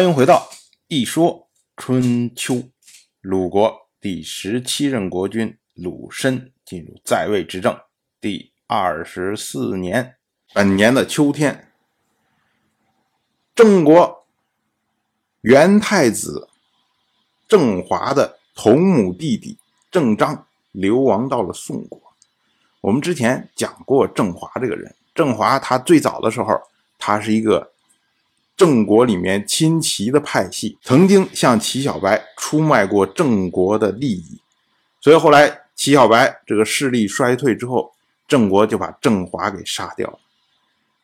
欢迎回到《一说春秋》。鲁国第十七任国君鲁申进入在位执政第二十四年，本年的秋天，郑国元太子郑华的同母弟弟郑章流亡到了宋国。我们之前讲过郑华这个人，郑华他最早的时候，他是一个。郑国里面亲齐的派系曾经向齐小白出卖过郑国的利益，所以后来齐小白这个势力衰退之后，郑国就把郑华给杀掉了。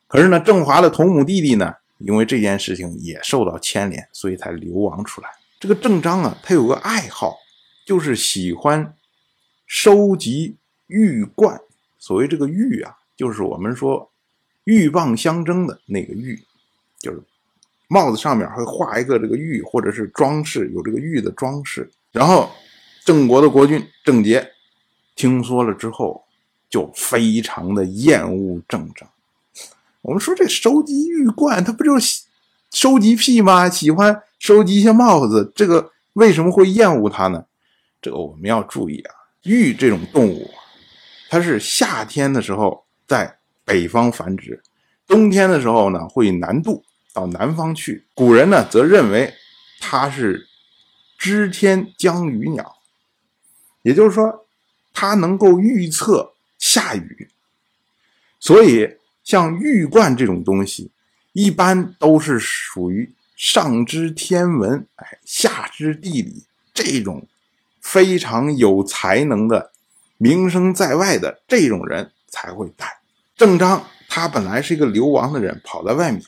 可是呢，郑华的同母弟弟呢，因为这件事情也受到牵连，所以才流亡出来。这个郑章啊，他有个爱好，就是喜欢收集玉冠。所谓这个玉啊，就是我们说鹬蚌相争的那个玉，就是。帽子上面会画一个这个玉，或者是装饰，有这个玉的装饰。然后，郑国的国君郑杰听说了之后，就非常的厌恶郑章。我们说这收集玉冠，他不就是收集癖吗？喜欢收集一些帽子，这个为什么会厌恶他呢？这个我们要注意啊，玉这种动物，它是夏天的时候在北方繁殖，冬天的时候呢会南渡。到南方去，古人呢则认为它是知天将雨鸟，也就是说，它能够预测下雨。所以，像玉冠这种东西，一般都是属于上知天文，哎，下知地理这种非常有才能的、名声在外的这种人才会戴。郑章他本来是一个流亡的人，跑在外面。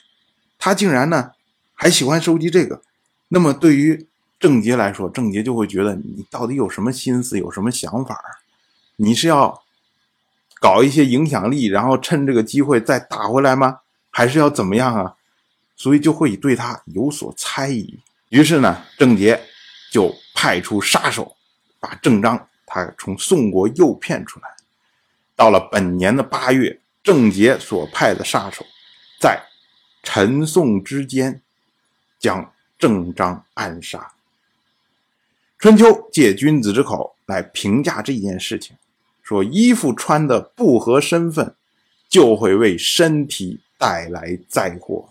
他竟然呢，还喜欢收集这个，那么对于郑杰来说，郑杰就会觉得你到底有什么心思，有什么想法你是要搞一些影响力，然后趁这个机会再打回来吗？还是要怎么样啊？所以就会对他有所猜疑。于是呢，郑杰就派出杀手，把郑章他从宋国诱骗出来。到了本年的八月，郑杰所派的杀手在。陈宋之间，将郑章暗杀。春秋借君子之口来评价这件事情，说衣服穿的不合身份，就会为身体带来灾祸，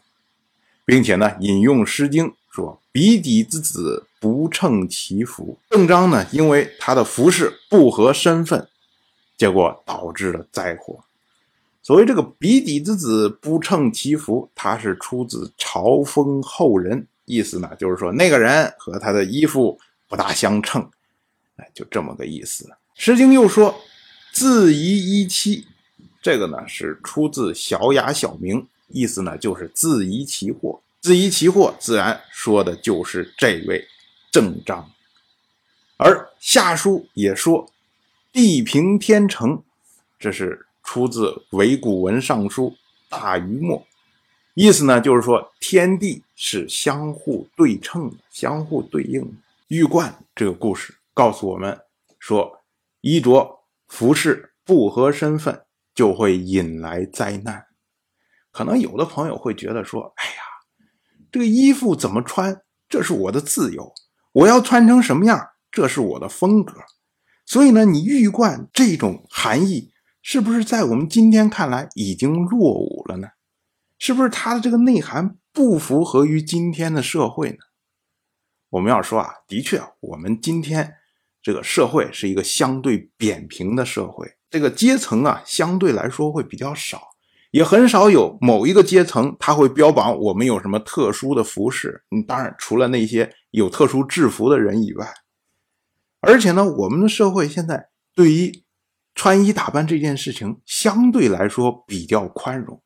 并且呢，引用《诗经》说：“比底之子不称其服。”郑章呢，因为他的服饰不合身份，结果导致了灾祸。所谓这个比底之子不称其福，它是出自朝风后人，意思呢就是说那个人和他的衣服不大相称，哎，就这么个意思。《诗经》又说自夷一妻，这个呢是出自小雅小明，意思呢就是自夷其祸，自夷其祸，自然说的就是这位郑章。而夏书也说地平天成，这是。出自《伪古文尚书·大禹谟》，意思呢就是说天地是相互对称的、相互对应的。玉冠这个故事告诉我们说，衣着服饰不合身份就会引来灾难。可能有的朋友会觉得说：“哎呀，这个衣服怎么穿，这是我的自由，我要穿成什么样，这是我的风格。”所以呢，你玉冠这种含义。是不是在我们今天看来已经落伍了呢？是不是它的这个内涵不符合于今天的社会呢？我们要说啊，的确，我们今天这个社会是一个相对扁平的社会，这个阶层啊相对来说会比较少，也很少有某一个阶层他会标榜我们有什么特殊的服饰。嗯，当然除了那些有特殊制服的人以外，而且呢，我们的社会现在对于穿衣打扮这件事情相对来说比较宽容，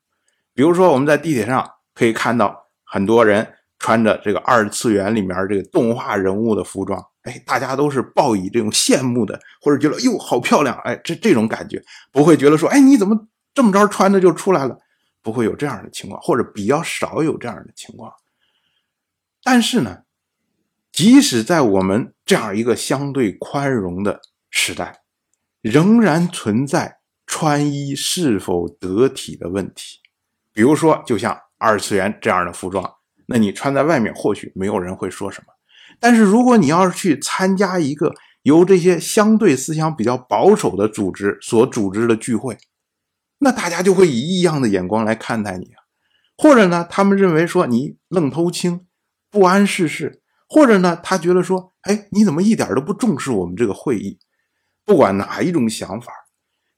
比如说我们在地铁上可以看到很多人穿着这个二次元里面这个动画人物的服装，哎，大家都是报以这种羡慕的，或者觉得哟好漂亮，哎，这这种感觉不会觉得说，哎，你怎么这么着穿的就出来了，不会有这样的情况，或者比较少有这样的情况。但是呢，即使在我们这样一个相对宽容的时代。仍然存在穿衣是否得体的问题，比如说，就像二次元这样的服装，那你穿在外面或许没有人会说什么。但是如果你要是去参加一个由这些相对思想比较保守的组织所组织的聚会，那大家就会以异样的眼光来看待你啊。或者呢，他们认为说你愣头青、不谙世事，或者呢，他觉得说，哎，你怎么一点都不重视我们这个会议？不管哪一种想法，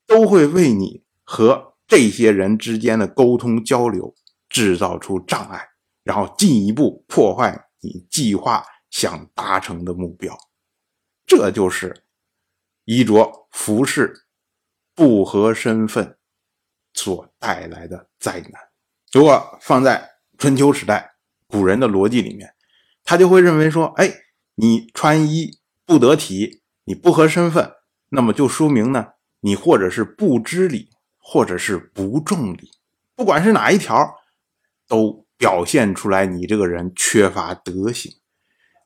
都会为你和这些人之间的沟通交流制造出障碍，然后进一步破坏你计划想达成的目标。这就是衣着服饰不合身份所带来的灾难。如果放在春秋时代，古人的逻辑里面，他就会认为说：哎，你穿衣不得体，你不合身份。那么就说明呢，你或者是不知礼，或者是不重礼，不管是哪一条，都表现出来你这个人缺乏德行。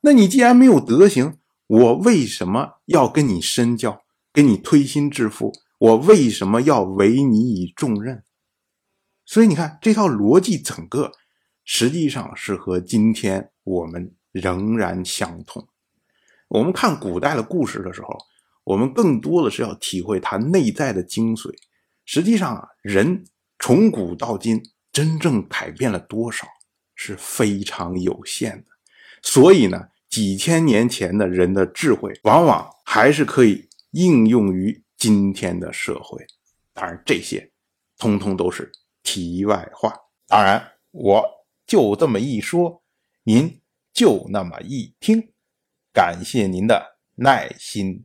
那你既然没有德行，我为什么要跟你深交，跟你推心置腹？我为什么要委你以重任？所以你看这套逻辑，整个实际上是和今天我们仍然相同。我们看古代的故事的时候。我们更多的是要体会它内在的精髓。实际上啊，人从古到今真正改变了多少是非常有限的。所以呢，几千年前的人的智慧，往往还是可以应用于今天的社会。当然，这些通通都是题外话。当然，我就这么一说，您就那么一听。感谢您的耐心。